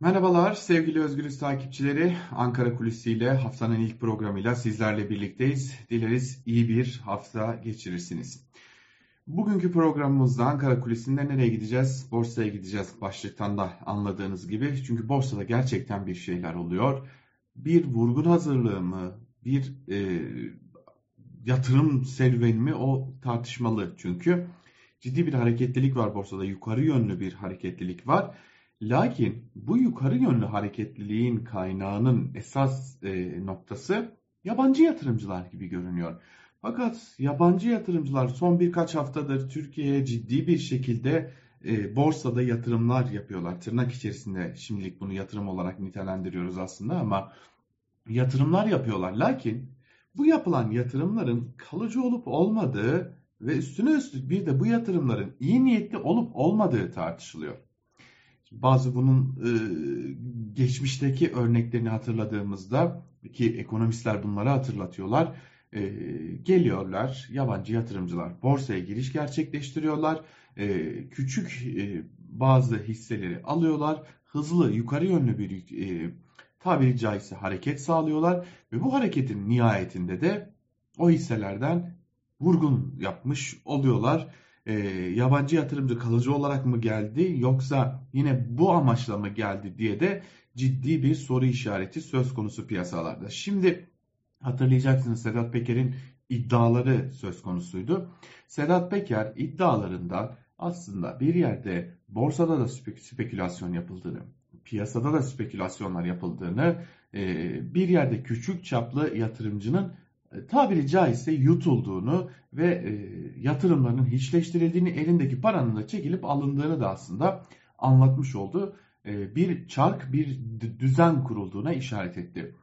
Merhabalar sevgili Özgürüz takipçileri. Ankara Kulisi ile haftanın ilk programıyla sizlerle birlikteyiz. Dileriz iyi bir hafta geçirirsiniz. Bugünkü programımızda Ankara Kulisi'nde nereye gideceğiz? Borsaya gideceğiz başlıktan da anladığınız gibi. Çünkü borsada gerçekten bir şeyler oluyor. Bir vurgun hazırlığı mı, bir e, yatırım serüveni mi o tartışmalı çünkü. Ciddi bir hareketlilik var borsada, yukarı yönlü bir hareketlilik var. Lakin bu yukarı yönlü hareketliliğin kaynağının esas e, noktası yabancı yatırımcılar gibi görünüyor. Fakat yabancı yatırımcılar son birkaç haftadır Türkiye'ye ciddi bir şekilde e, borsada yatırımlar yapıyorlar. Tırnak içerisinde şimdilik bunu yatırım olarak nitelendiriyoruz aslında ama yatırımlar yapıyorlar. Lakin bu yapılan yatırımların kalıcı olup olmadığı ve üstüne üstlük bir de bu yatırımların iyi niyetli olup olmadığı tartışılıyor. Bazı bunun e, geçmişteki örneklerini hatırladığımızda ki ekonomistler bunları hatırlatıyorlar. E, geliyorlar yabancı yatırımcılar borsaya giriş gerçekleştiriyorlar. E, küçük e, bazı hisseleri alıyorlar. Hızlı yukarı yönlü bir e, tabiri caizse hareket sağlıyorlar. Ve bu hareketin nihayetinde de o hisselerden vurgun yapmış oluyorlar e, yabancı yatırımcı kalıcı olarak mı geldi yoksa yine bu amaçla mı geldi diye de ciddi bir soru işareti söz konusu piyasalarda. Şimdi hatırlayacaksınız Sedat Peker'in iddiaları söz konusuydu. Sedat Peker iddialarında aslında bir yerde borsada da spekülasyon yapıldığını, piyasada da spekülasyonlar yapıldığını, bir yerde küçük çaplı yatırımcının e, tabiri caizse yutulduğunu ve e, yatırımlarının hiçleştirildiğini, elindeki paranın da çekilip alındığını da aslında anlatmış oldu. E, bir çark, bir düzen kurulduğuna işaret etti.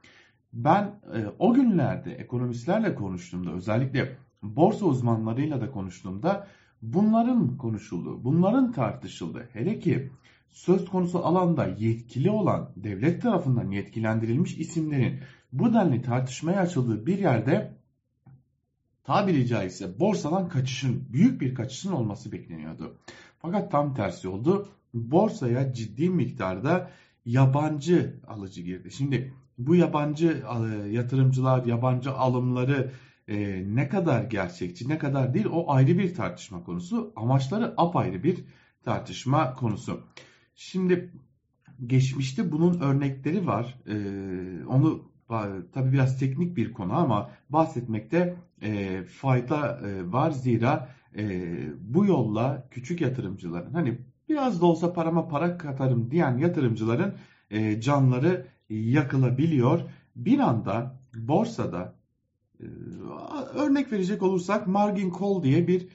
Ben e, o günlerde ekonomistlerle konuştuğumda, özellikle borsa uzmanlarıyla da konuştuğumda bunların konuşulduğu, bunların tartışıldığı, hele ki söz konusu alanda yetkili olan devlet tarafından yetkilendirilmiş isimlerin bu denli tartışmaya açıldığı bir yerde tabiri caizse borsadan kaçışın, büyük bir kaçışın olması bekleniyordu. Fakat tam tersi oldu. Borsaya ciddi miktarda yabancı alıcı girdi. Şimdi bu yabancı e, yatırımcılar, yabancı alımları e, ne kadar gerçekçi, ne kadar değil o ayrı bir tartışma konusu. Amaçları apayrı bir tartışma konusu. Şimdi geçmişte bunun örnekleri var. E, onu tabi biraz teknik bir konu ama bahsetmekte e, fayda e, var zira e, bu yolla küçük yatırımcıların hani biraz da olsa parama para katarım diyen yatırımcıların e, canları yakılabiliyor. Bir anda borsada örnek verecek olursak Margin Call diye bir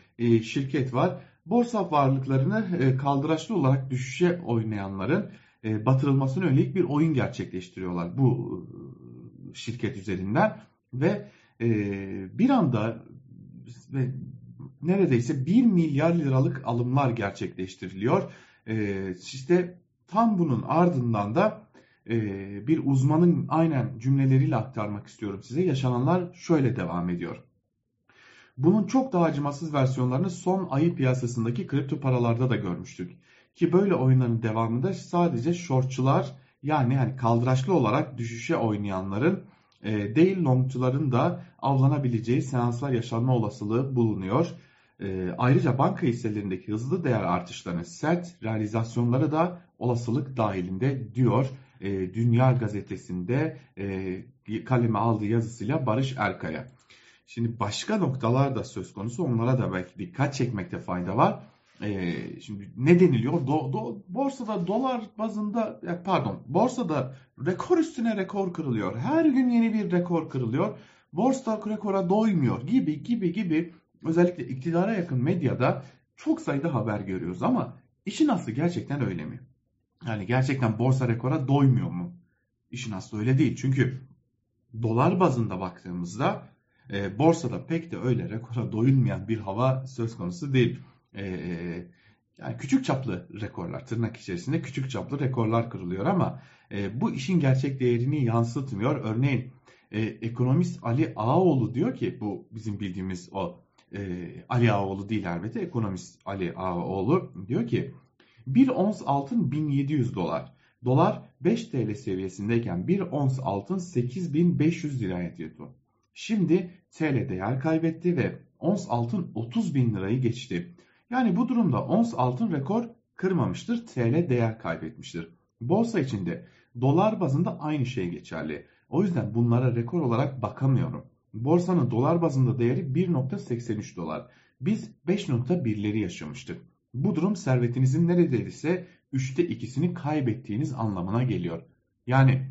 şirket var. Borsa varlıklarını e, kaldıraçlı olarak düşüşe oynayanların e, batırılmasına bir oyun gerçekleştiriyorlar bu şirket üzerinden ve e, bir anda ve neredeyse 1 milyar liralık alımlar gerçekleştiriliyor. E, işte tam bunun ardından da e, bir uzmanın aynen cümleleriyle aktarmak istiyorum size. Yaşananlar şöyle devam ediyor. Bunun çok daha acımasız versiyonlarını son ayı piyasasındaki kripto paralarda da görmüştük. Ki böyle oyunların devamında sadece shortçular yani hani kaldıraçlı olarak düşüşe oynayanların e, değil longçuların da avlanabileceği seanslar yaşanma olasılığı bulunuyor. E, ayrıca banka hisselerindeki hızlı değer artışlarının sert realizasyonları da olasılık dahilinde diyor. E, Dünya Gazetesi'nde e, kaleme aldığı yazısıyla Barış Erkaya. Şimdi başka noktalar da söz konusu onlara da belki dikkat çekmekte fayda var. Ee, şimdi ne deniliyor? Do, do, borsada dolar bazında pardon borsada rekor üstüne rekor kırılıyor. Her gün yeni bir rekor kırılıyor. Borsa rekora doymuyor gibi gibi gibi özellikle iktidara yakın medyada çok sayıda haber görüyoruz ama işin aslı gerçekten öyle mi? Yani gerçekten borsa rekora doymuyor mu? İşin aslı öyle değil. Çünkü dolar bazında baktığımızda e, borsada pek de öyle rekora doyulmayan bir hava söz konusu değil. E, yani küçük çaplı rekorlar tırnak içerisinde küçük çaplı rekorlar kırılıyor ama e, bu işin gerçek değerini yansıtmıyor. Örneğin e, ekonomist Ali Ağaoğlu diyor ki bu bizim bildiğimiz o e, Ali Ağaoğlu değil elbette ekonomist Ali Ağaoğlu diyor ki bir ons altın 1700 dolar. Dolar 5 TL seviyesindeyken bir ons altın 8500 liraya gidiyordu. Şimdi TL değer kaybetti ve ons altın 30 bin lirayı geçti. Yani bu durumda ons altın rekor kırmamıştır, TL değer kaybetmiştir. Borsa içinde dolar bazında aynı şey geçerli. O yüzden bunlara rekor olarak bakamıyorum. Borsanın dolar bazında değeri 1.83 dolar. Biz 5.1'leri yaşamıştık. Bu durum servetinizin neredeyse üçte ikisini kaybettiğiniz anlamına geliyor. Yani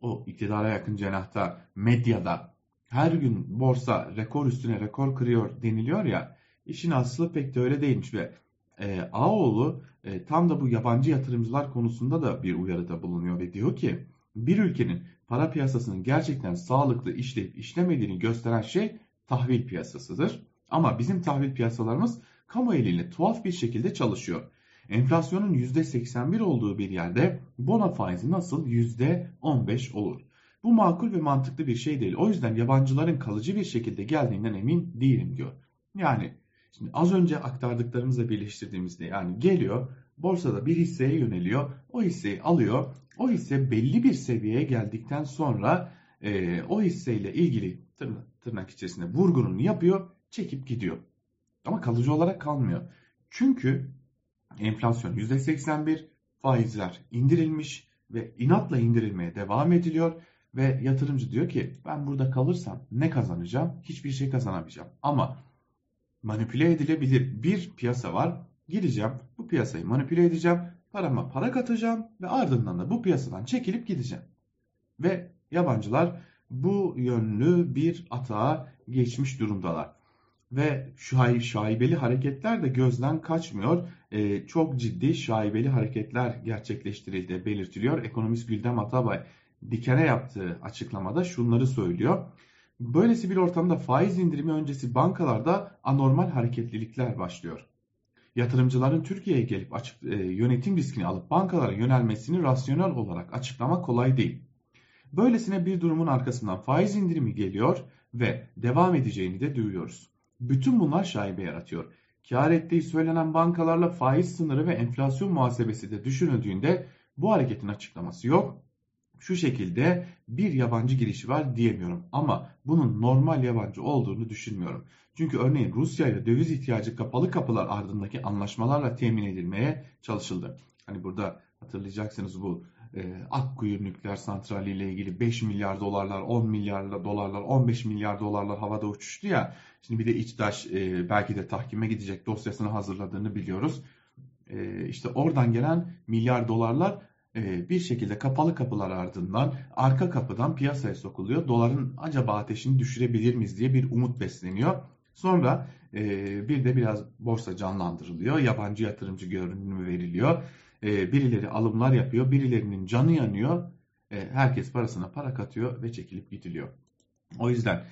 o iktidara yakın cenahta, medyada her gün borsa rekor üstüne rekor kırıyor deniliyor ya işin aslı pek de öyle değilmiş ve e, Ağoğlu e, tam da bu yabancı yatırımcılar konusunda da bir uyarıda bulunuyor ve diyor ki bir ülkenin para piyasasının gerçekten sağlıklı işleyip işlemediğini gösteren şey tahvil piyasasıdır. Ama bizim tahvil piyasalarımız kamu eliyle tuhaf bir şekilde çalışıyor. Enflasyonun %81 olduğu bir yerde bono faizi nasıl %15 olur? Bu makul ve mantıklı bir şey değil. O yüzden yabancıların kalıcı bir şekilde geldiğinden emin değilim diyor. Yani şimdi az önce aktardıklarımızla birleştirdiğimizde yani geliyor borsada bir hisseye yöneliyor. O hisseyi alıyor. O hisse belli bir seviyeye geldikten sonra e, o hisseyle ilgili tırnak, tırnak içerisinde vurgununu yapıyor, çekip gidiyor. Ama kalıcı olarak kalmıyor. Çünkü enflasyon %81, faizler indirilmiş ve inatla indirilmeye devam ediliyor. Ve yatırımcı diyor ki ben burada kalırsam ne kazanacağım? Hiçbir şey kazanamayacağım. Ama manipüle edilebilir bir piyasa var. Gideceğim bu piyasayı manipüle edeceğim. Parama para katacağım ve ardından da bu piyasadan çekilip gideceğim. Ve yabancılar bu yönlü bir atağa geçmiş durumdalar ve şaibeli hareketler de gözden kaçmıyor. Ee, çok ciddi şaibeli hareketler gerçekleştirildiği belirtiliyor. Ekonomist Güldem Atabay Diken'e yaptığı açıklamada şunları söylüyor. Böylesi bir ortamda faiz indirimi öncesi bankalarda anormal hareketlilikler başlıyor. Yatırımcıların Türkiye'ye gelip açık, e, yönetim riskini alıp bankalara yönelmesini rasyonel olarak açıklamak kolay değil. Böylesine bir durumun arkasından faiz indirimi geliyor ve devam edeceğini de duyuyoruz. Bütün bunlar şaibe yaratıyor. Kar ettiği söylenen bankalarla faiz sınırı ve enflasyon muhasebesi de düşünüldüğünde bu hareketin açıklaması yok. Şu şekilde bir yabancı girişi var diyemiyorum ama bunun normal yabancı olduğunu düşünmüyorum. Çünkü örneğin Rusya ile döviz ihtiyacı kapalı kapılar ardındaki anlaşmalarla temin edilmeye çalışıldı. Hani burada hatırlayacaksınız bu e, Akkuyu nükleer santrali ile ilgili 5 milyar dolarlar, 10 milyar dolarlar, 15 milyar dolarlar havada uçuştu ya. Şimdi bir de İçtaş e, belki de tahkime gidecek dosyasını hazırladığını biliyoruz. E, işte oradan gelen milyar dolarlar bir şekilde kapalı kapılar ardından arka kapıdan piyasaya sokuluyor. Doların acaba ateşini düşürebilir miyiz diye bir umut besleniyor. Sonra e, bir de biraz borsa canlandırılıyor. Yabancı yatırımcı görünümü veriliyor. E, birileri alımlar yapıyor. Birilerinin canı yanıyor. E, herkes parasına para katıyor ve çekilip gidiliyor. O yüzden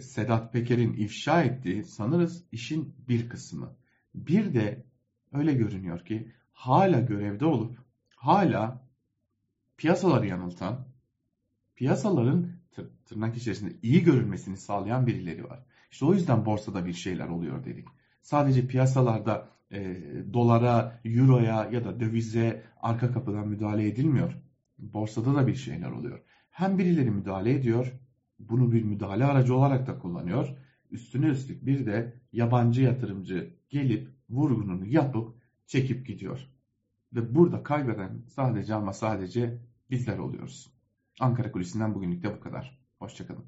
Sedat Peker'in ifşa ettiği sanırız işin bir kısmı. Bir de öyle görünüyor ki hala görevde olup hala piyasaları yanıltan, piyasaların tırnak içerisinde iyi görülmesini sağlayan birileri var. İşte o yüzden borsada bir şeyler oluyor dedik. Sadece piyasalarda e, dolara, euroya ya da dövize arka kapıdan müdahale edilmiyor. Borsada da bir şeyler oluyor. Hem birileri müdahale ediyor, bunu bir müdahale aracı olarak da kullanıyor. Üstüne üstlük bir de yabancı yatırımcı gelip vurgununu yapıp çekip gidiyor. Ve burada kaybeden sadece ama sadece bizler oluyoruz. Ankara Kulisi'nden bugünlük de bu kadar. Hoşçakalın.